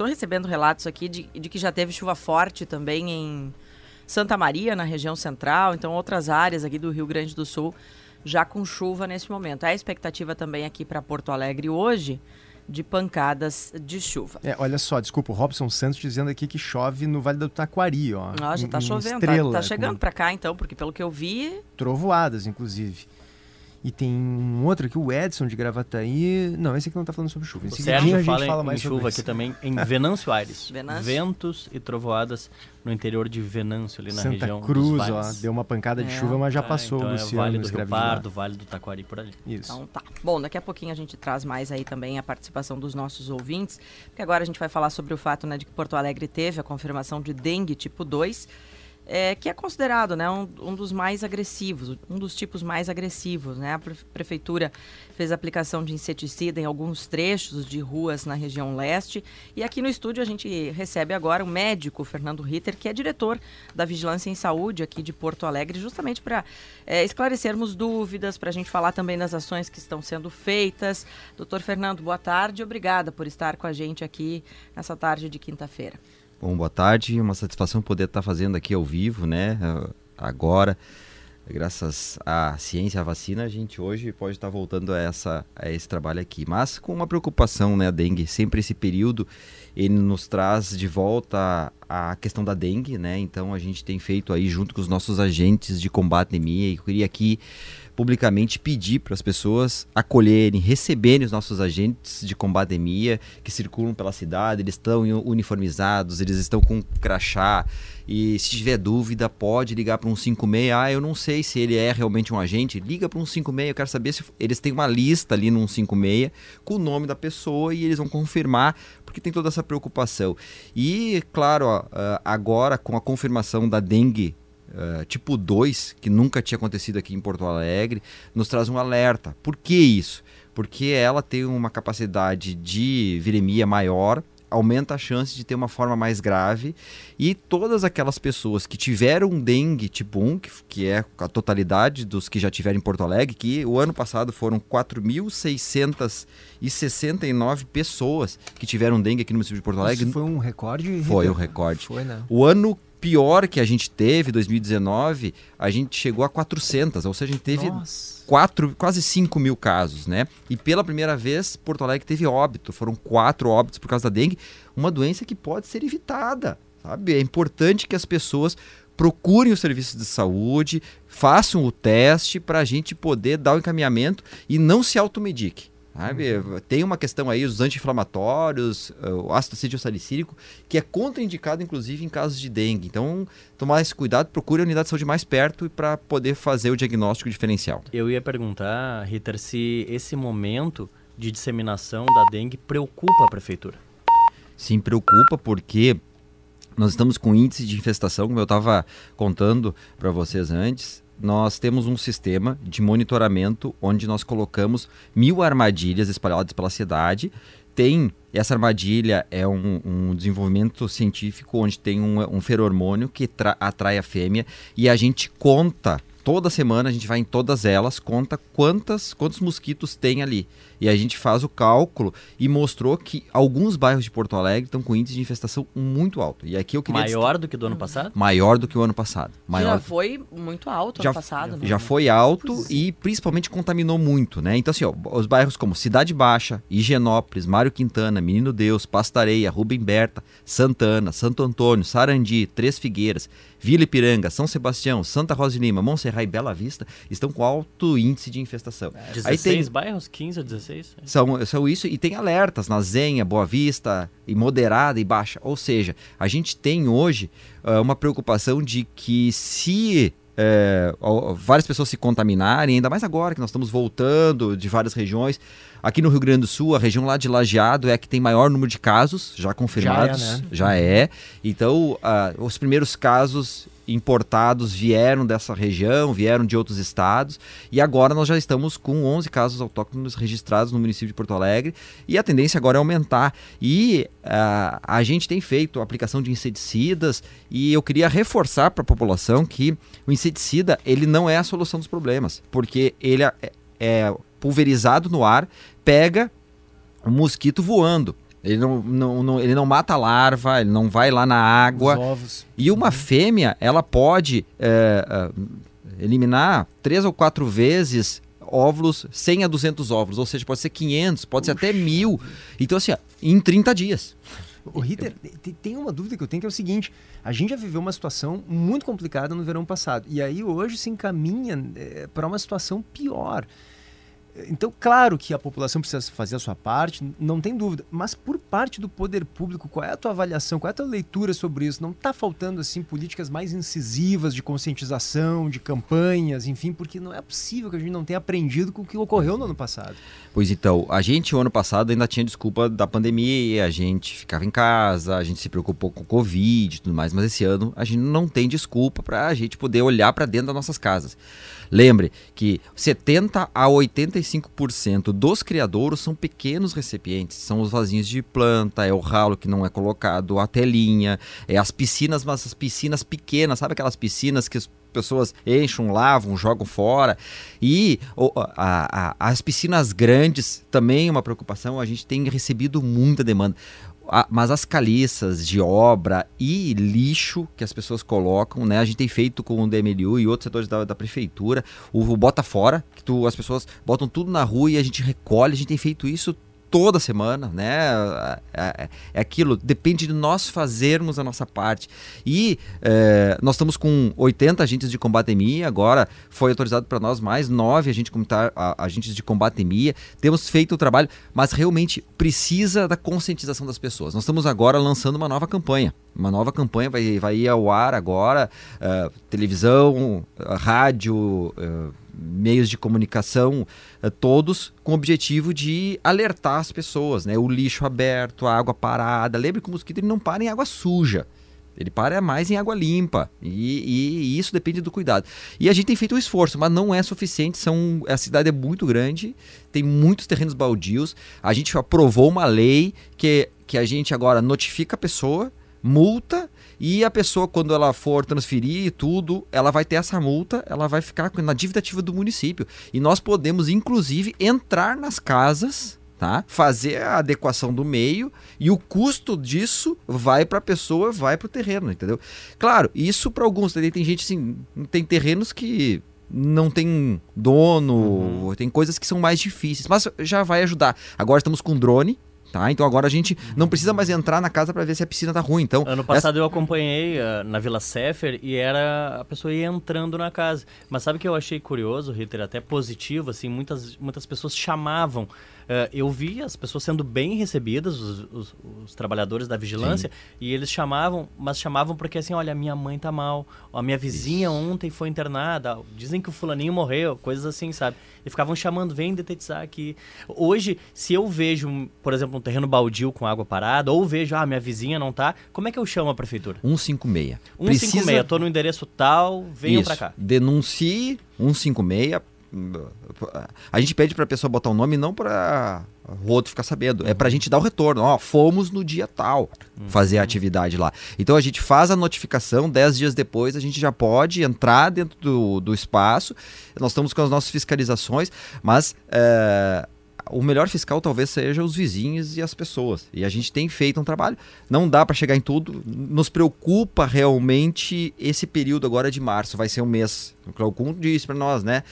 estou recebendo relatos aqui de, de que já teve chuva forte também em Santa Maria, na região central, então outras áreas aqui do Rio Grande do Sul já com chuva nesse momento. A expectativa também aqui para Porto Alegre hoje de pancadas de chuva. É, olha só, desculpa, o Robson Santos dizendo aqui que chove no Vale do Taquari, ó. Ah, já tá chovendo, tá, estrela, tá, tá chegando com... para cá então, porque pelo que eu vi... Trovoadas, inclusive. E tem um outro aqui, o Edson de Gravataí. Não, esse aqui não está falando sobre chuva. Esse o Sérgio a gente fala, fala mais em chuva aqui também, em Venâncio Aires. Venâncio. Ventos e trovoadas no interior de Venâncio, ali na Santa região Cruz, ó, deu uma pancada de é, chuva, mas já ah, passou, então Luciano. É vale do Rio Pardo, Vale do Taquari, por ali. Isso. Então tá. Bom, daqui a pouquinho a gente traz mais aí também a participação dos nossos ouvintes, porque agora a gente vai falar sobre o fato né, de que Porto Alegre teve a confirmação de dengue tipo 2 é, que é considerado né, um, um, dos mais agressivos, um dos tipos mais agressivos. Né? A prefeitura fez aplicação de inseticida em alguns trechos de ruas na região leste. E aqui no estúdio a gente recebe agora o médico Fernando Ritter, que é diretor da Vigilância em Saúde aqui de Porto Alegre, justamente para é, esclarecermos dúvidas, para a gente falar também das ações que estão sendo feitas. Doutor Fernando, boa tarde. Obrigada por estar com a gente aqui nessa tarde de quinta-feira. Bom, boa tarde. Uma satisfação poder estar fazendo aqui ao vivo, né? Agora, graças à ciência, à vacina, a gente hoje pode estar voltando a, essa, a esse trabalho aqui. Mas com uma preocupação, né? A dengue, sempre esse período, ele nos traz de volta a questão da dengue, né? Então a gente tem feito aí junto com os nossos agentes de combate à anemia e eu queria aqui publicamente pedir para as pessoas acolherem, receberem os nossos agentes de combatemia que circulam pela cidade, eles estão uniformizados, eles estão com crachá e se tiver dúvida pode ligar para um 56, ah, eu não sei se ele é realmente um agente, liga para um 56, eu quero saber se eles têm uma lista ali no 156 com o nome da pessoa e eles vão confirmar, porque tem toda essa preocupação. E, claro, ó, ah, agora com a confirmação da dengue uh, tipo 2, que nunca tinha acontecido aqui em Porto Alegre, nos traz um alerta. Por que isso? Porque ela tem uma capacidade de viremia maior, aumenta a chance de ter uma forma mais grave e todas aquelas pessoas que tiveram dengue tipo 1, que, que é a totalidade dos que já tiveram em Porto Alegre, que o ano passado foram 4.669 pessoas que tiveram dengue aqui no município de Porto Alegre. Isso foi um recorde? Foi um recorde. Foi, né? O ano pior que a gente teve, 2019, a gente chegou a 400, ou seja, a gente teve quase 5 mil casos, né? E pela primeira vez, Porto Alegre teve óbito, foram quatro óbitos por causa da dengue, uma doença que pode ser evitada, sabe? É importante que as pessoas procurem os serviços de saúde, façam o teste para a gente poder dar o encaminhamento e não se automedique. Sabe? Tem uma questão aí, os anti-inflamatórios, o ácido salicílico, que é contraindicado, inclusive, em casos de dengue. Então, tomar esse cuidado, procure a unidade de saúde mais perto para poder fazer o diagnóstico diferencial. Eu ia perguntar, Ritter, se esse momento de disseminação da dengue preocupa a prefeitura. Sim, preocupa, porque nós estamos com índice de infestação, como eu estava contando para vocês antes, nós temos um sistema de monitoramento onde nós colocamos mil armadilhas espalhadas pela cidade. Tem essa armadilha é um, um desenvolvimento científico onde tem um, um feromônio que atrai a fêmea e a gente conta toda semana a gente vai em todas elas, conta quantas, quantos mosquitos tem ali. E a gente faz o cálculo e mostrou que alguns bairros de Porto Alegre estão com índice de infestação muito alto. E aqui eu queria maior do que do ano passado? Maior do que o ano passado. Maior. Já foi muito alto já, ano passado, né? Já foi alto e principalmente contaminou muito, né? Então assim, ó, os bairros como Cidade Baixa, Higienópolis, Mário Quintana, Menino Deus, Pastareia, Rubem Berta, Santana, Santo Antônio, Sarandi, Três Figueiras, Vila Ipiranga, São Sebastião, Santa Rosa de Lima, Montserrat e Bela Vista estão com alto índice de infestação. É, 16 Aí tem, bairros? 15 ou 16? São, são isso, e tem alertas na Zenha, Boa Vista, e moderada e baixa. Ou seja, a gente tem hoje uh, uma preocupação de que se é, várias pessoas se contaminarem, ainda mais agora que nós estamos voltando de várias regiões. Aqui no Rio Grande do Sul, a região lá de Lajeado é a que tem maior número de casos já confirmados. Já é. Né? Já é. Então, uh, os primeiros casos importados vieram dessa região, vieram de outros estados, e agora nós já estamos com 11 casos autóctonos registrados no município de Porto Alegre, e a tendência agora é aumentar. E uh, a gente tem feito aplicação de inseticidas, e eu queria reforçar para a população que o inseticida ele não é a solução dos problemas, porque ele é, é pulverizado no ar, pega o mosquito voando. Ele não, não, não, ele não mata a larva, ele não vai lá na água. Os ovos. E uma fêmea, ela pode é, eliminar três ou quatro vezes óvulos, 100 a 200 óvulos, ou seja, pode ser 500, pode ser até mil. Então, assim, em 30 dias. O Ritter, tem uma dúvida que eu tenho que é o seguinte: a gente já viveu uma situação muito complicada no verão passado, e aí hoje se encaminha é, para uma situação pior. Então, claro que a população precisa fazer a sua parte, não tem dúvida. Mas por parte do poder público, qual é a tua avaliação, qual é a tua leitura sobre isso? Não está faltando assim políticas mais incisivas de conscientização, de campanhas, enfim, porque não é possível que a gente não tenha aprendido com o que ocorreu no ano passado. Pois então, a gente o ano passado ainda tinha desculpa da pandemia, a gente ficava em casa, a gente se preocupou com o Covid e tudo mais, mas esse ano a gente não tem desculpa para a gente poder olhar para dentro das nossas casas. Lembre que 70 a 85% dos criadouros são pequenos recipientes, são os vasinhos de planta, é o ralo que não é colocado, a telinha, é as piscinas, mas as piscinas pequenas, sabe aquelas piscinas que as pessoas enchem, lavam, jogam fora. E a, a, as piscinas grandes também é uma preocupação, a gente tem recebido muita demanda mas as caliças de obra e lixo que as pessoas colocam, né? A gente tem feito com o DMLU e outros setores da, da prefeitura, o, o, bota fora, que tu, as pessoas botam tudo na rua e a gente recolhe, a gente tem feito isso toda semana, né? É, é, é, aquilo, depende de nós fazermos a nossa parte. E é, nós estamos com 80 agentes de combatemia, agora foi autorizado para nós mais 9 agentes, agentes de combatemia. Temos feito o trabalho, mas realmente precisa da conscientização das pessoas. Nós estamos agora lançando uma nova campanha. Uma nova campanha vai, vai ir ao ar agora, uh, televisão, uh, rádio, uh, meios de comunicação, uh, todos com o objetivo de alertar as pessoas, né? O lixo aberto, a água parada. Lembre que o mosquito ele não para em água suja. Ele para mais em água limpa. E, e, e, isso depende do cuidado. E a gente tem feito um esforço, mas não é suficiente. São, a cidade é muito grande, tem muitos terrenos baldios. A gente aprovou uma lei que, que a gente agora notifica a pessoa multa e a pessoa, quando ela for transferir tudo, ela vai ter essa multa, ela vai ficar na dívida ativa do município. E nós podemos, inclusive, entrar nas casas. Tá? Fazer a adequação do meio e o custo disso vai para a pessoa, vai para o terreno, entendeu? Claro, isso para alguns, tem, tem gente assim, tem terrenos que não tem dono, uhum. tem coisas que são mais difíceis, mas já vai ajudar. Agora estamos com drone, Tá? Então agora a gente não precisa mais entrar na casa para ver se a piscina tá ruim. Então, ano passado essa... eu acompanhei uh, na Vila Sefer e era a pessoa ia entrando na casa. Mas sabe o que eu achei curioso, Ritter, até positivo, assim, muitas, muitas pessoas chamavam eu vi as pessoas sendo bem recebidas, os, os, os trabalhadores da vigilância, Sim. e eles chamavam, mas chamavam porque assim, olha, minha mãe tá mal, a minha vizinha Isso. ontem foi internada, dizem que o fulaninho morreu, coisas assim, sabe? E ficavam chamando, vem detetizar aqui. Hoje, se eu vejo, por exemplo, um terreno baldio com água parada, ou vejo, ah, minha vizinha não tá, como é que eu chamo a prefeitura? 156. 156, Precisa... tô no endereço tal, venham para cá. Denuncie 156 a gente pede para a pessoa botar o um nome não para o outro ficar sabendo, é para a gente dar o retorno. Ó, fomos no dia tal fazer a atividade lá. Então a gente faz a notificação, dez dias depois a gente já pode entrar dentro do, do espaço. Nós estamos com as nossas fiscalizações, mas é, o melhor fiscal talvez seja os vizinhos e as pessoas. E a gente tem feito um trabalho. Não dá para chegar em tudo. Nos preocupa realmente esse período agora de março. Vai ser um mês. O Claucum disse para nós, né?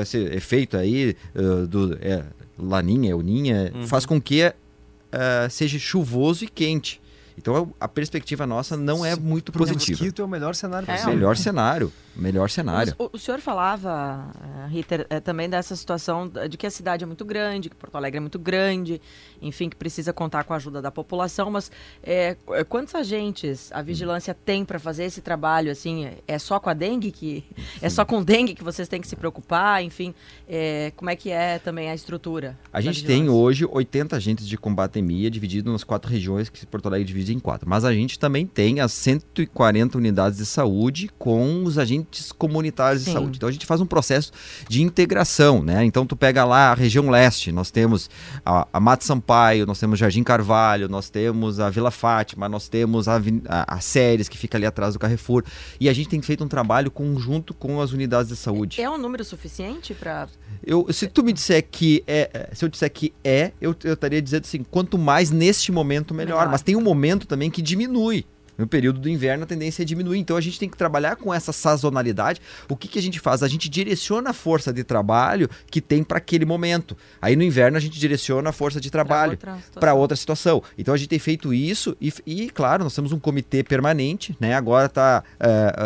Esse efeito aí uh, do é, Laninha, Uninha, uhum. faz com que uh, seja chuvoso e quente. Então a perspectiva nossa não é muito positiva. O mosquito é o melhor cenário possível. É, melhor cenário. Melhor cenário. O, o senhor falava, uh, Ritter, é, também dessa situação de que a cidade é muito grande, que Porto Alegre é muito grande, enfim, que precisa contar com a ajuda da população, mas é, quantos agentes a vigilância hum. tem para fazer esse trabalho? Assim, é só com a dengue que é só com dengue que vocês têm que se preocupar? Enfim, é, como é que é também a estrutura? A gente tem hoje 80 agentes de combatemia dividido nas quatro regiões que Porto Alegre divide dividir em quatro. Mas a gente também tem as 140 unidades de saúde com os agentes comunitários Sim. de saúde. Então a gente faz um processo de integração, né? Então tu pega lá a região leste, nós temos a, a Mato Sampaio, nós temos Jardim Carvalho, nós temos a Vila Fátima, nós temos a, a, a Séries, que fica ali atrás do Carrefour. E a gente tem feito um trabalho conjunto com as unidades de saúde. É um número suficiente para Eu, se tu me disser que é, é, se eu disser que é, eu, eu estaria dizendo assim, quanto mais neste momento, melhor. Melhor. Mas tem um momento também que diminui. No período do inverno, a tendência é diminuir. Então a gente tem que trabalhar com essa sazonalidade. O que, que a gente faz? A gente direciona a força de trabalho que tem para aquele momento. Aí no inverno a gente direciona a força de trabalho para outra situação. Então a gente tem feito isso e, e, claro, nós temos um comitê permanente, né? Agora está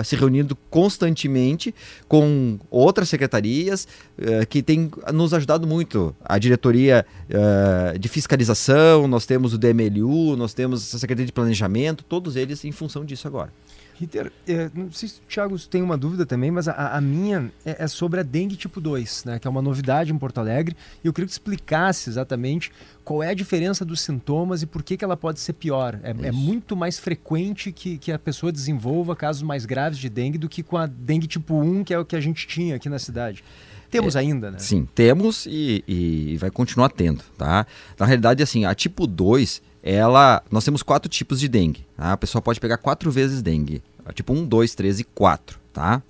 se reunindo constantemente com outras secretarias eh, que tem nos ajudado muito. A diretoria eh, de fiscalização, nós temos o DMLU, nós temos a secretaria de planejamento, todos eles em função disso agora. Ritter, é, não sei se o Thiago tem uma dúvida também, mas a, a minha é, é sobre a dengue tipo 2, né, que é uma novidade em Porto Alegre. E eu queria que explicasse exatamente qual é a diferença dos sintomas e por que, que ela pode ser pior. É, é muito mais frequente que, que a pessoa desenvolva casos mais graves de dengue do que com a dengue tipo 1, que é o que a gente tinha aqui na cidade. Temos ainda, né? Sim, temos e, e vai continuar tendo, tá? Na realidade, assim, a tipo 2, ela. Nós temos quatro tipos de dengue. Tá? A pessoa pode pegar quatro vezes dengue. Tipo 1, 2, 3 e 4, tá?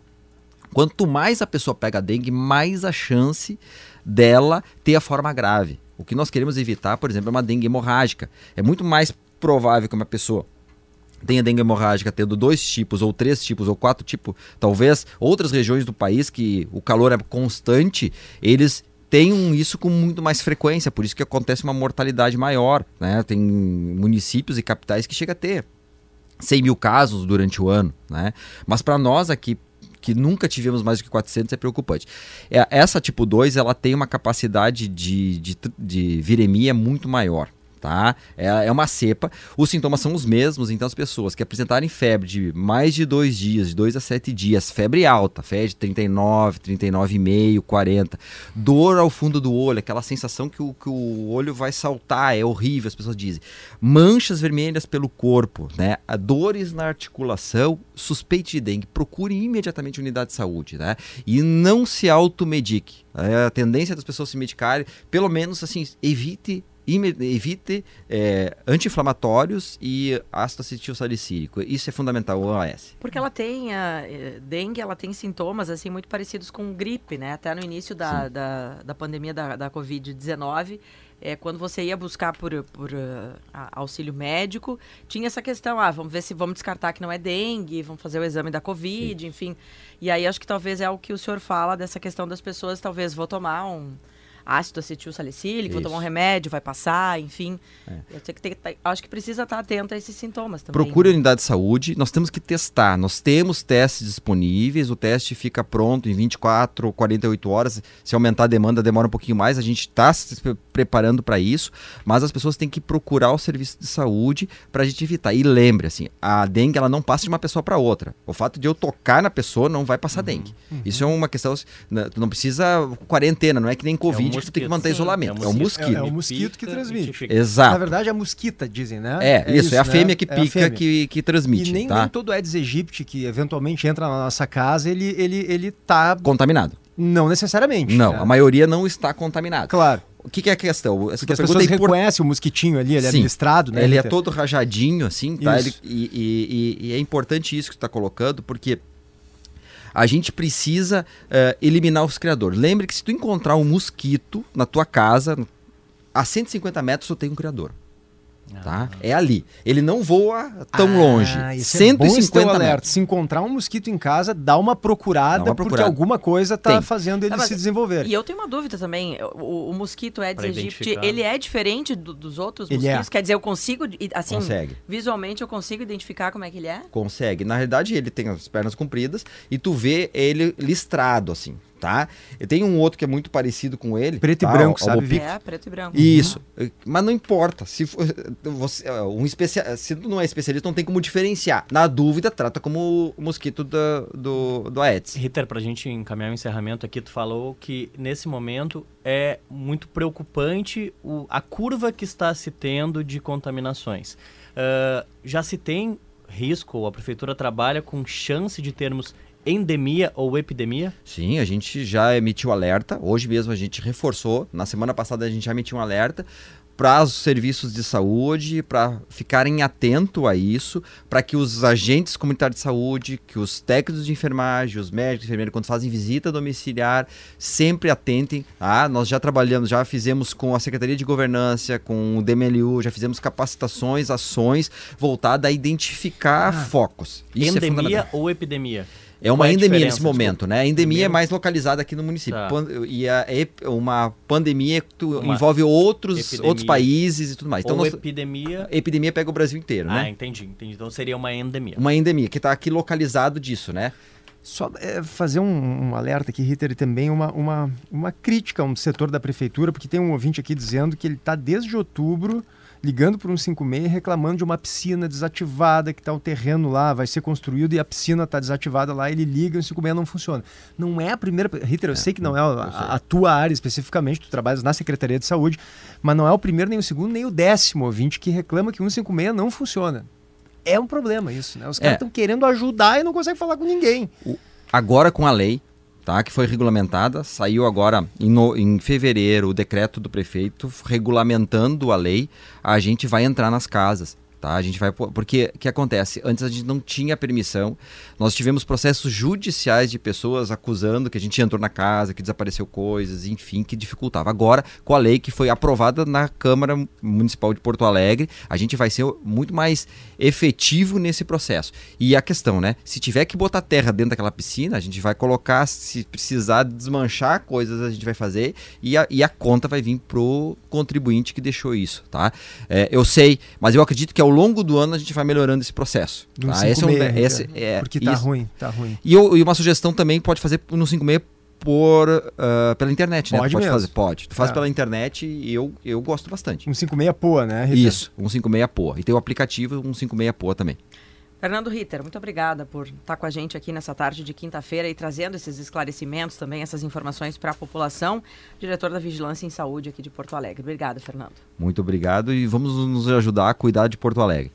Quanto mais a pessoa pega dengue, mais a chance dela ter a forma grave. O que nós queremos evitar, por exemplo, é uma dengue hemorrágica. É muito mais provável que uma pessoa tenha dengue hemorrágica tendo dois tipos, ou três tipos, ou quatro tipos, talvez outras regiões do país que o calor é constante, eles tenham isso com muito mais frequência, por isso que acontece uma mortalidade maior. Né? Tem municípios e capitais que chega a ter 100 mil casos durante o ano. Né? Mas para nós aqui, que nunca tivemos mais do que 400, é preocupante. É, essa tipo 2, ela tem uma capacidade de, de, de viremia muito maior. Tá? É, é uma cepa. Os sintomas são os mesmos, então as pessoas que apresentarem febre de mais de dois dias, de dois a sete dias, febre alta, febre de 39, 39,5, 40, dor ao fundo do olho, aquela sensação que o, que o olho vai saltar, é horrível, as pessoas dizem. Manchas vermelhas pelo corpo, né? Dores na articulação, suspeite de dengue, procure imediatamente unidade de saúde, né? E não se automedique. É, a tendência das pessoas se medicarem, pelo menos assim, evite evite é, anti-inflamatórios e ácido acetil salicílico. Isso é fundamental, o OAS. Porque ela tem a eh, dengue, ela tem sintomas assim muito parecidos com gripe, né? Até no início da, da, da pandemia da, da Covid-19, é, quando você ia buscar por, por a- auxílio médico, tinha essa questão, ah, vamos ver se vamos descartar que não é dengue, vamos fazer o exame da Covid, enfim. E aí acho que talvez é o que o senhor fala dessa questão das pessoas, talvez vou tomar um ácido acetil salicílico, vou tomar um remédio, vai passar, enfim. É. Eu que ter- acho que precisa estar atento a esses sintomas também. Procure a né? unidade de saúde, nós temos que testar. Nós temos testes disponíveis, o teste fica pronto em 24 ou 48 horas. Se aumentar a demanda, demora um pouquinho mais. A gente está se pre- preparando para isso, mas as pessoas têm que procurar o serviço de saúde para a gente evitar. E lembre, assim, a dengue ela não passa de uma pessoa para outra. O fato de eu tocar na pessoa não vai passar dengue. Isso é uma questão. né, Tu não precisa quarentena, não é que nem Covid, que tu tem que mosquito. manter Sim. isolamento. É É o mosquito. É, é o mosquito que transmite. Exato. Na verdade, é a mosquita, dizem, né? É, isso, é a né? fêmea que É a pica fêmea. que, que transmite. E nem, tá? nem todo Aedes aegypti que eventualmente entra na nossa casa, ele, ele, ele tá. Contaminado. Não necessariamente. Não, né? a maioria não está contaminada. Claro. O que, que é a questão? Essa Porque as pessoas é reconhecem o mosquitinho ali, ele é Sim. listrado, né? Ele é todo rajadinho, assim, tá? Ele- Isso. e, e- e- e é importante isso que tu tá colocando, porque a gente precisa eh, eliminar os criadores. Lembre que se tu encontrar um mosquito na tua casa, a 150 metros tu tem um criador. Tá? É ali. Ele não voa tão Ah, longe. Isso é 150 alerta. metros. Se encontrar um mosquito em casa, dá uma procurada, Dá uma porque procurada. alguma coisa tá Tem. fazendo ele Ah, mas- se desenvolver. E eu tenho uma dúvida também. O, o mosquito Aedes Pra aegypti, ele é diferente do- dos outros Ele é. mosquitos? Quer dizer, eu consigo, assim, Consegue. visualmente eu consigo identificar como é que ele é? Consegue. Na realidade, ele tem as pernas compridas e tu vê ele listrado, assim, tá? E tem um outro que é muito parecido com ele. Preto e tá? branco, O- sabe. É, preto e branco. Isso. Mas não importa. Se for- você, um especia, se tu não é especialista, não tem como diferenciar. Na dúvida, trata como o mosquito da- do, do Aedes. Ritter, pra gente encaminhar o encerramento aqui, tu falou que nesse momento é muito preocupante o- a curva que está se tendo de contaminações. Uh, já se tem risco, ou a prefeitura trabalha com chance de termos endemia ou epidemia? Sim, a gente já emitiu alerta. Hoje mesmo a gente reforçou. Na semana passada a gente já emitiu um alerta para os serviços de saúde, para ficarem atento a isso, para que os agentes comunitários de saúde, que os técnicos de enfermagem, os médicos, enfermeiros, quando fazem visita domiciliar, sempre atentem. Ah, nós já trabalhamos, já fizemos com a Secretaria de Governança, com o DMLU, já fizemos capacitações, ações voltadas a identificar ah, focos. Isso é endemia é ou epidemia? É uma é endemia nesse momento, desculpa. né? A endemia Primeiro... é mais localizada aqui no município. Tá. E a, uma pandemia uma envolve outros, outros países e tudo mais. Então, Ou nós... epidemia... Epidemia pega o Brasil inteiro, ah, né? Ah, entendi, entendi. Então seria uma endemia. Uma endemia, que está aqui localizado disso, né? Só é, fazer um, um, alerta aqui, Ritter, e também uma, uma, uma crítica a um setor da prefeitura, porque tem um ouvinte aqui dizendo que ele está desde outubro ligando para um 56 reclamando de uma piscina desativada, que está o terreno lá, vai ser construído e a piscina está desativada lá, ele liga e o 56 não funciona. Não é a primeira. Ritter, eu é, sei que não é a, a, tua área especificamente, tu trabalhas na Secretaria de Saúde, mas não é o primeiro, nem o segundo, nem o décimo ouvinte que reclama que o 156 não funciona. É um problema isso, né? Os caras estão é. querendo ajudar e não conseguem falar com ninguém. O, agora com a lei, tá? que foi regulamentada. Saiu agora em, no, em fevereiro o decreto do prefeito regulamentando a lei. A gente vai entrar nas casas. Tá? A gente vai porque o que acontece? Antes a gente não tinha permissão. Nós tivemos processos judiciais de pessoas acusando que a gente entrou na casa, que desapareceu coisas, enfim, que dificultava. Agora, com a lei que foi aprovada na Câmara Municipal de Porto Alegre, a gente vai ser muito mais efetivo nesse processo. E a questão, né? Se tiver que botar terra dentro daquela piscina, a gente vai colocar, se precisar desmanchar coisas, a gente vai fazer e a, e a conta vai vir pro contribuinte que deixou isso, tá? É, eu sei, mas eu acredito que ao longo do ano a gente vai melhorando esse processo. Tá? Esse é um, esse, é, porque tá isso. ruim, tá ruim. E, eu, e, uma sugestão também pode fazer no 56 por, uh, pela internet, né? Pode, pode fazer, pode. Tu faz é. pela internet e eu, eu gosto bastante. Um 56 Poa, né? Rita? Isso, um 56 Poa. E tem o aplicativo um 56 Poa também. Fernando Ritter, muito obrigada por estar com a gente aqui nessa tarde de quinta-feira e trazendo esses esclarecimentos também, essas informações para a população. Diretor da Vigilância em Saúde aqui de Porto Alegre. Obrigada, Fernando. Muito obrigado e vamos nos ajudar a cuidar de Porto Alegre.